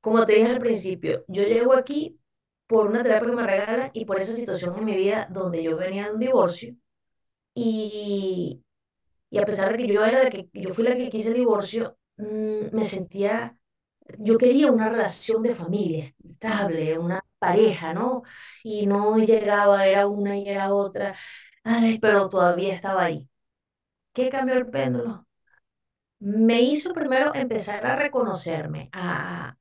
como te dije al principio, yo llego aquí por una terapia que me regalan y por esa situación en mi vida donde yo venía de un divorcio y, y a pesar de que yo era la que yo fui la que quise el divorcio, mm, me sentía, yo quería una relación de familia estable, una pareja, ¿no? Y no llegaba, era una y era otra, pero todavía estaba ahí. ¿Qué cambió el péndulo? Me hizo primero empezar a reconocerme, a,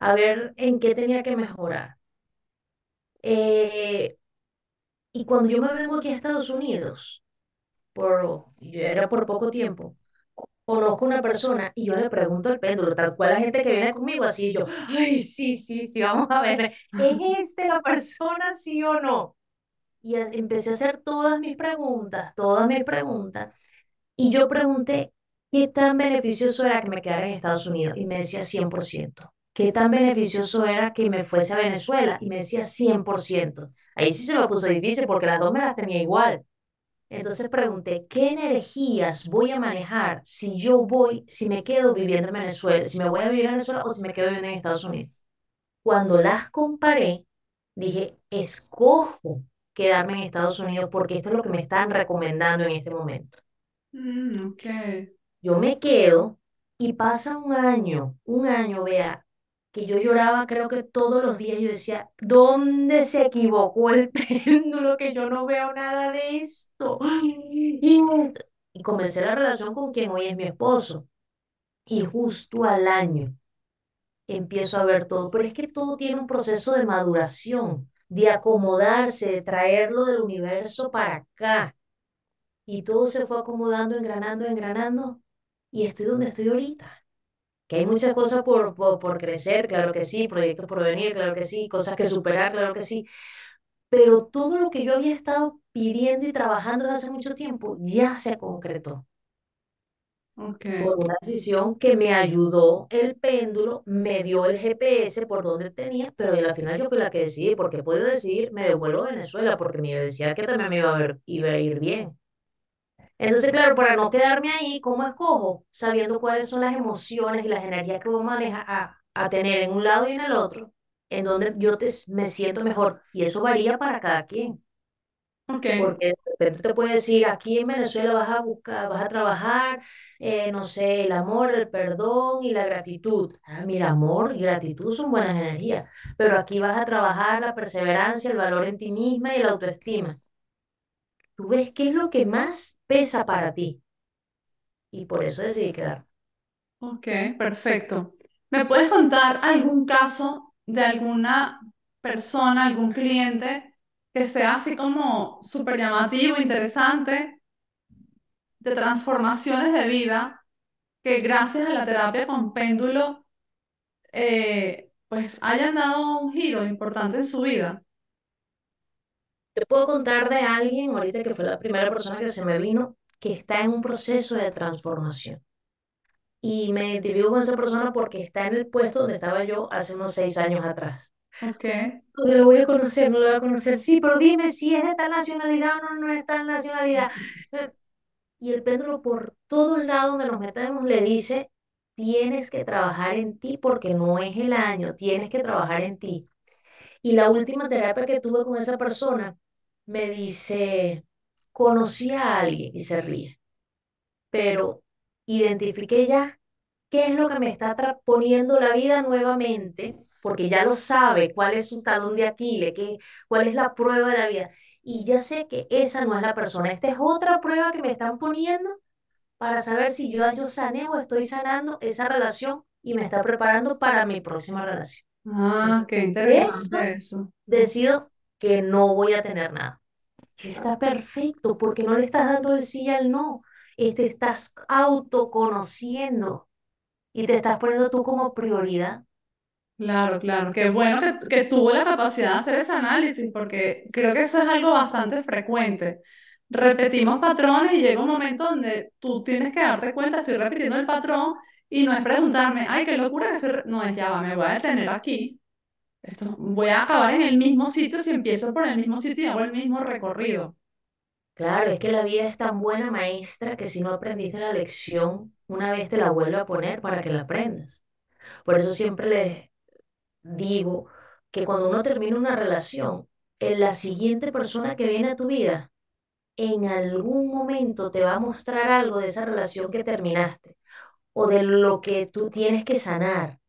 a ver en qué tenía que mejorar. Eh, y cuando yo me vengo aquí a Estados Unidos, por, era por poco tiempo, conozco una persona y yo le pregunto al péndulo, tal cual la gente que viene conmigo, así yo, ay, sí, sí, sí, vamos a ver, ¿es este la persona, sí o no? Y empecé a hacer todas mis preguntas, todas mis preguntas, y yo pregunté, ¿qué tan beneficioso era que me quedara en Estados Unidos? Y me decía 100%. ¿Qué tan beneficioso era que me fuese a Venezuela? Y me decía 100%. Ahí sí se me puso difícil porque las dos me las tenía igual. Entonces pregunté, ¿qué energías voy a manejar si yo voy, si me quedo viviendo en Venezuela, si me voy a vivir en Venezuela o si me quedo viviendo en Estados Unidos? Cuando las comparé, dije, escojo quedarme en Estados Unidos porque esto es lo que me están recomendando en este momento. Mm, ok. Yo me quedo y pasa un año, un año, vea, que yo lloraba creo que todos los días. Yo decía, ¿dónde se equivocó el [LAUGHS] péndulo? Que yo no veo nada de esto. Y, y comencé la relación con quien hoy es mi esposo. Y justo al año empiezo a ver todo. Pero es que todo tiene un proceso de maduración, de acomodarse, de traerlo del universo para acá. Y todo se fue acomodando, engranando, engranando. Y estoy donde estoy ahorita. Que hay muchas cosas por, por, por crecer, claro que sí, proyectos por venir, claro que sí, cosas que superar, claro que sí. Pero todo lo que yo había estado pidiendo y trabajando desde hace mucho tiempo ya se concretó. Ok, por una decisión que me ayudó el péndulo, me dio el GPS por donde tenía, pero al final yo fui la que decidí, porque puedo decidir, me devuelvo a Venezuela, porque me decía que también me iba a ver, iba a ir bien. Entonces, claro, para no quedarme ahí, ¿cómo escojo? Sabiendo cuáles son las emociones y las energías que voy a manejar a, a tener en un lado y en el otro, en donde yo te, me siento mejor. Y eso varía para cada quien. ok, Porque de repente te puede decir, aquí en Venezuela vas a buscar, vas a trabajar, eh, no sé, el amor, el perdón y la gratitud. Ah, mira, amor y gratitud son buenas energías, pero aquí vas a trabajar la perseverancia, el valor en ti misma y la autoestima. Tú ves qué es lo que más pesa para ti y por eso decidí quedar. ok, perfecto. ¿Me puedes contar algún caso de alguna persona, algún cliente que sea así como súper llamativo, interesante, de transformaciones de vida, que gracias a la terapia con péndulo, eh, pues hayan dado un giro importante en su vida? Te puedo contar de alguien, ahorita que fue la primera persona que se me vino, que está en un proceso de transformación. Y me identifico con esa persona porque está en el puesto donde estaba yo hace unos seis años atrás. Ok, ¿Dónde lo voy a conocer? No lo voy a conocer. Sí, pero dime si es de tal nacionalidad o no, no es tal nacionalidad. Y el péndulo por todos lados donde nos metemos le dice, tienes que trabajar en ti porque no es el año, tienes que trabajar en ti. Y la última terapia que tuve con esa persona me dice, conocí a alguien y se ríe, pero identifiqué ya qué es lo que me está poniendo la vida nuevamente, porque ya lo sabe, cuál es su talón de Aquiles, qué, cuál es la prueba de la vida. Y ya sé que esa no es la persona, esta es otra prueba que me están poniendo para saber si yo, yo sané o estoy sanando esa relación y me está preparando para mi próxima relación. Ah, qué de eso interesante eso. decido que no voy a tener nada. Está perfecto porque no le estás dando el sí al no. Y te estás autoconociendo y te estás poniendo tú como prioridad. Claro, claro. Qué bueno que, que tuvo la capacidad de hacer ese análisis, porque creo que eso es algo bastante frecuente. Repetimos patrones y llega un momento donde tú tienes que darte cuenta, estoy repitiendo el patrón y no es preguntarme, ay, qué locura re-". No, es ya me voy a detener aquí. Esto, voy a acabar en el mismo sitio si empiezo por el mismo sitio y hago el mismo recorrido. Claro, es que la vida es tan buena maestra que si no aprendiste la lección, una vez te la vuelve a poner para que la aprendas. Por eso siempre les digo que cuando uno termina una relación, en la siguiente persona que viene a tu vida, en algún momento te va a mostrar algo de esa relación que terminaste o de lo que tú tienes que sanar.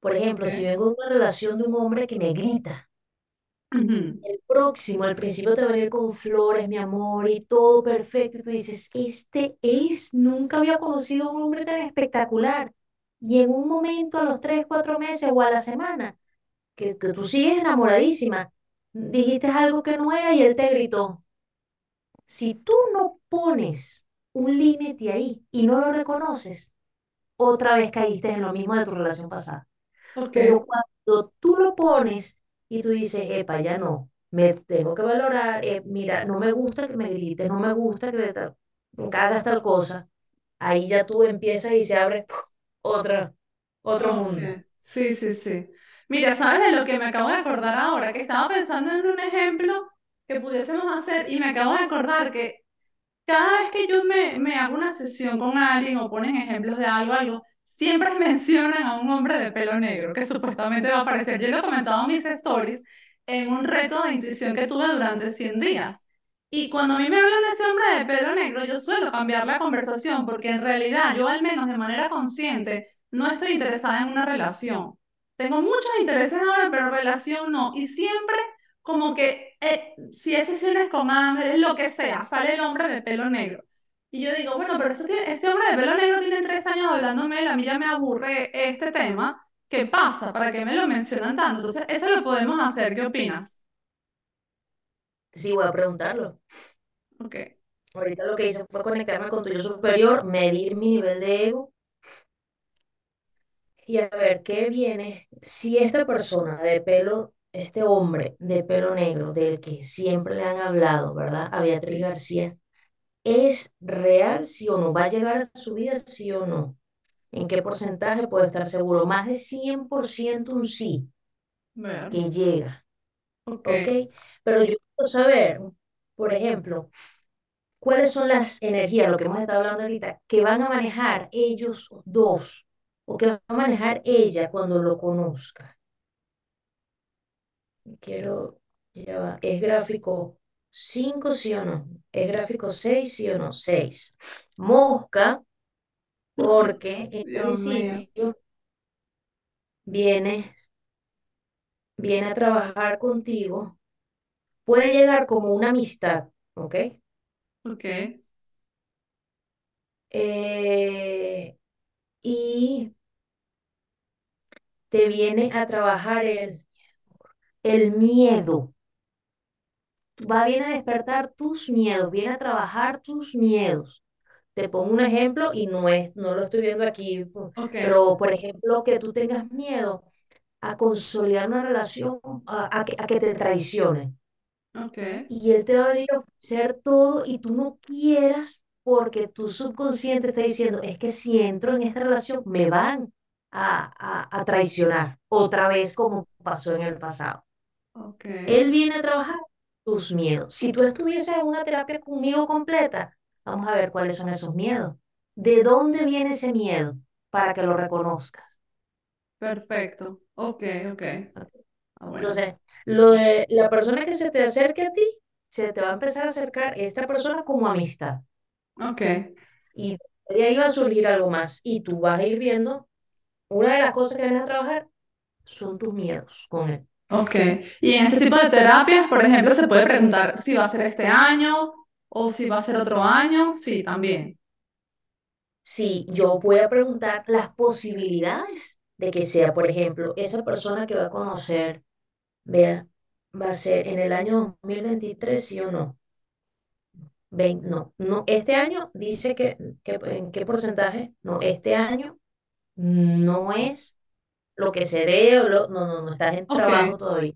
Por ejemplo, si ¿ok? vengo de una relación de un hombre que me grita, el próximo al principio te va a venir con flores, mi amor, y todo perfecto, y tú dices, este es, nunca había conocido a un hombre tan espectacular. Y en un momento, a los tres, cuatro meses o a la semana, que, que tú sigues enamoradísima, dijiste algo que no era y él te gritó. Si tú no pones un límite ahí y no lo reconoces, otra vez caíste en lo mismo de tu relación pasada. Ok, Pero cuando tú lo pones y tú dices, epa, ya no, me tengo que valorar, eh, mira, no me gusta que me grites, no me gusta que me, hagas tal cosa, ahí ya tú empiezas y se abre otra, otro mundo. ok. Sí, sí, sí. Mira, ¿sabes de lo que me acabo de acordar ahora? Que estaba pensando en un ejemplo que pudiésemos hacer y me acabo de acordar que Cada vez que yo me, me hago una sesión con alguien o ponen ejemplos de algo, algo, siempre [LAUGHS] mencionan a un hombre de pelo negro que supuestamente va a aparecer. Yo lo he comentado en mis stories en un reto de intuición que tuve durante 100 días. Y cuando a mí me hablan de ese hombre de pelo negro, yo suelo cambiar la conversación porque en realidad yo al menos de manera consciente no estoy interesada en una relación. Tengo muchos intereses ahora, pero relación no. Y siempre como que eh, si es con ángeles, lo que sea, sale el hombre de pelo negro. Y yo digo, bueno, pero tiene- este hombre de pelo negro tiene tres años hablándome, a mí ya me aburre este tema. ¿Qué pasa? ¿Para qué me lo mencionan tanto? Entonces, eso lo podemos hacer. ¿Qué opinas? Sí, voy a preguntarlo. Ok, Ahorita lo que hice fue conectarme con tu yo superior, medir mi nivel de ego y a ver qué viene. Si esta persona de pelo, este hombre de pelo negro, del que siempre le han hablado, ¿verdad? A Beatriz García ¿Es real, sí o no? ¿Va a llegar a su vida, sí o no? ¿En qué porcentaje puede estar seguro? Más de 100% un sí Ver. que llega, Ok, ¿ok? Pero yo quiero saber, por ejemplo, cuáles son las energías, lo que hemos estado hablando ahorita, que van a manejar ellos dos o que va a manejar ella cuando lo conozca. Quiero, ya va, ¿es gráfico 5 sí o no? ¿Es gráfico 6 sí o no? 6. Mosca, porque en Dios mío. principio viene, viene a trabajar contigo, puede llegar como una amistad, ¿ok? Ok, Eh, y te viene a trabajar el, el miedo. Va, viene a despertar tus miedos, viene a trabajar tus miedos. Te pongo un ejemplo y no es, no lo estoy viendo aquí, pero por ejemplo, que tú tengas miedo a consolidar una relación, a, a que, a que te traicionen. ok, Y él te va a venir a ofrecer todo y tú no quieras porque tu subconsciente está diciendo, es que si entro en esta relación me van a, a, a traicionar otra vez como pasó en el pasado. Ok. Él viene a trabajar tus miedos. Si tú estuvieses en una terapia conmigo completa, vamos a ver cuáles son esos miedos. ¿De dónde viene ese miedo? Para que lo reconozcas. Perfecto. Ok, ok. ¿ok? Ah, bueno. Entonces, lo de la persona que se te acerque a ti, se te va a empezar a acercar esta persona como amistad. Ok, Y de ahí va a surgir algo más. Y tú vas a ir viendo, una de las cosas que vienes a trabajar son tus miedos con él. Ok. Y en este tipo de terapias, por ejemplo, se puede preguntar si va a ser este año o si va a ser otro año. Sí, también. Si yo a preguntar las posibilidades de que sea, por ejemplo, esa persona que va a conocer, vea, va a ser en el año 2023, sí o no. No, no, este año dice que, que en qué porcentaje, no, este año no es lo que se dé, o lo- no, no, no, estás en Ok, trabajo todavía.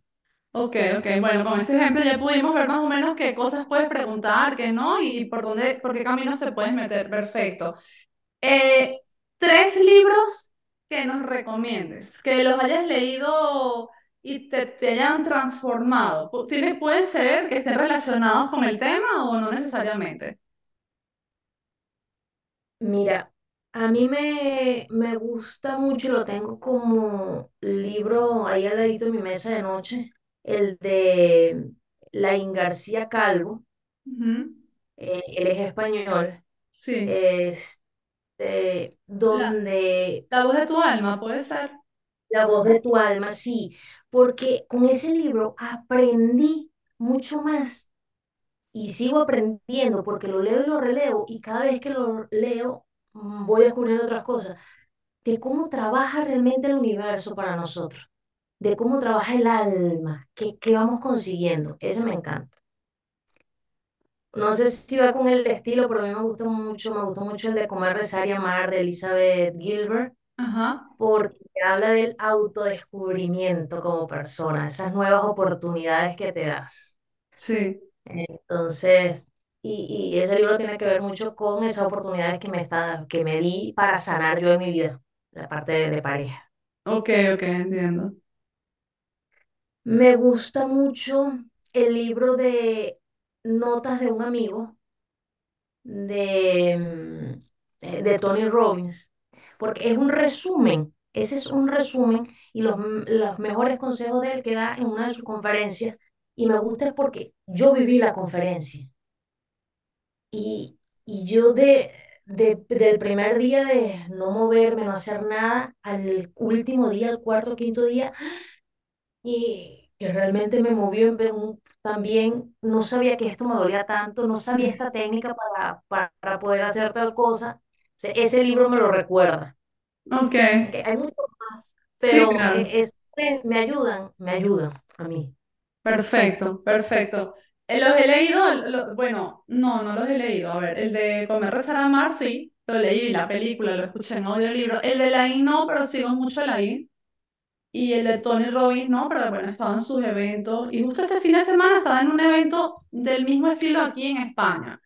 ok, ok. Bueno, con este ejemplo ya pudimos ver más o menos qué cosas puedes preguntar, qué no, y por dónde, por qué caminos se puedes meter. Perfecto. Eh, tres libros que nos recomiendes, que los hayas leído y te, te hayan transformado. Pu- Tiene, puede ser que estén relacionados con el tema o no necesariamente. Mira, a mí me, me gusta mucho, lo tengo como libro ahí al ladito de mi mesa de noche, el de Laín García Calvo, eh, él es español, Sí. este, La, donde la voz de tu alma, puede ser. la voz de tu alma, sí, porque con ese libro aprendí mucho más y sigo aprendiendo porque lo leo y lo releo y cada vez que lo leo voy descubriendo otras cosas. de cómo trabaja realmente el universo para nosotros, de cómo trabaja el alma, que, que vamos consiguiendo. Eso me encanta. No sé si va con el estilo, pero a mí me gusta mucho, me gusta mucho el de Comer, Rezar y Amar de Elizabeth Gilbert, Ajá. porque habla del autodescubrimiento como persona, esas nuevas oportunidades que te das. Sí. Entonces, y, y ese libro tiene que ver mucho con esas oportunidades que me, está, que me di para sanar yo en mi vida, la parte de de pareja. Ok, ok, entiendo. Me gusta mucho el libro de Notas de un amigo de, mm, de Tony Robbins, porque es un resumen, ese es un resumen y los, m- los mejores consejos de él que da en una de sus conferencias y me gusta es porque yo viví la conferencia y, y yo de, de, del primer día de no moverme, no hacer nada, al último día, al cuarto, quinto día, y que realmente me movió en ver un- también, no sabía que esto me dolía tanto, no sabía esta técnica para, para, para poder hacer tal cosa. O sea, ese libro me lo recuerda. Ok. Hay mucho más, Sí, pero claro. eh, eh, me ayudan, me ayudan a mí. Perfecto, perfecto. Eh, los he leído, lo- bueno, no, no los he leído. A ver, el de Comer, Rezar, Amar, sí, lo leí, la película, lo escuché en audiolibro. El de Lain no, pero sigo mucho a Lain. Y el de Tony Robbins no, pero bueno, estaba en sus eventos. Y justo este fin de semana estaba en un evento del mismo estilo aquí en España.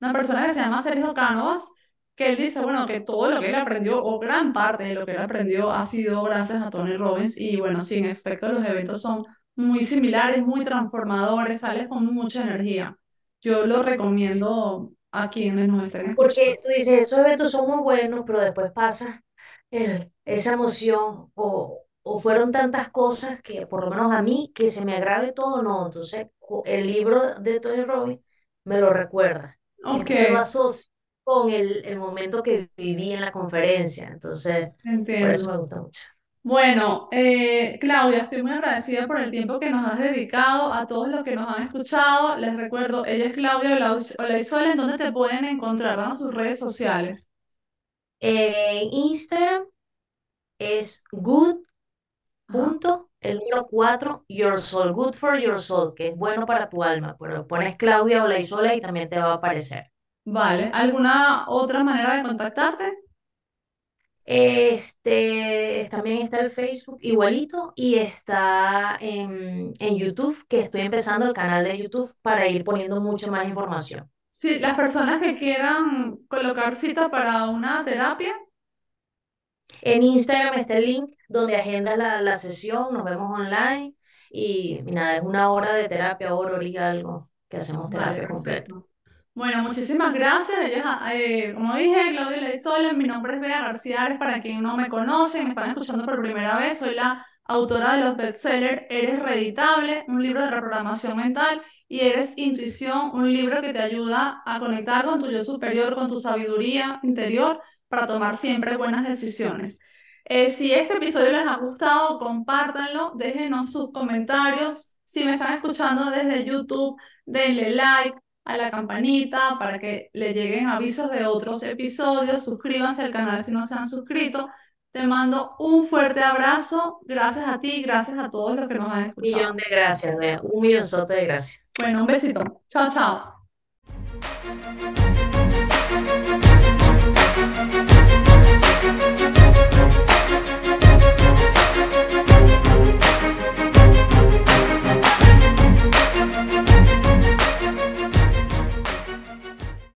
una persona que se llama Sergio Cánovas, que él dice, bueno, que todo lo que él aprendió, o gran parte de lo que él aprendió, ha sido gracias a Tony Robbins. Y bueno, sí, en efecto, los eventos son muy similares, muy transformadores, sales con mucha energía. Yo lo recomiendo a quienes nos estén. Porque tú dices, esos eventos son muy buenos, pero después pasa el, esa emoción o, o fueron tantas cosas que por lo menos a mí que se me agrave todo, no. Entonces, el libro de Tony Robbins me lo recuerda. Ok, Entonces lo con el, el momento que viví en la conferencia. Entonces, por entiendo. eso me gusta mucho. Bueno, eh, Claudia, estoy muy agradecida por el tiempo que nos has dedicado a todos los que nos han escuchado. Les recuerdo, ella es Claudia Olaizola, ¿en dónde te pueden encontrar? Danos tus redes sociales. En Instagram es good Ajá, punto, el número 4 your soul, good for your soul, que es bueno para tu alma. Pero pones Claudia Olaizola y también te va a aparecer. vale. ¿Alguna otra manera de contactarte? Este, también está el Facebook igualito y está en, en YouTube, que estoy empezando el canal de YouTube para ir poniendo mucho más información. Sí, las personas que quieran colocar cita para una terapia. En Instagram está el link donde agendas la, la sesión, nos vemos online y, y nada, es una hora de terapia, hora, y algo, que hacemos Vale, terapia completa. perfecto. Bueno, muchísimas gracias. Ella, eh, como dije, Claudia Leizola, mi nombre es Bea García Ares, para quien no me conoce, me están escuchando por primera vez, soy la autora de los bestsellers Eres Reeditable, un libro de reprogramación mental, y Eres Intuición, un libro que te ayuda a conectar con tu yo superior, con tu sabiduría interior, para tomar siempre buenas decisiones. Eh, si este episodio les ha gustado, compártanlo, déjenos sus comentarios. Si me están escuchando desde YouTube, denle like a la campanita para que le lleguen avisos de otros episodios. Suscríbanse al canal si no se han suscrito. Te mando un fuerte abrazo. Gracias a ti, gracias a todos los que nos han Millón escuchado. de gracias, un millonzote de gracias. Bueno, un besito. Chao, chao.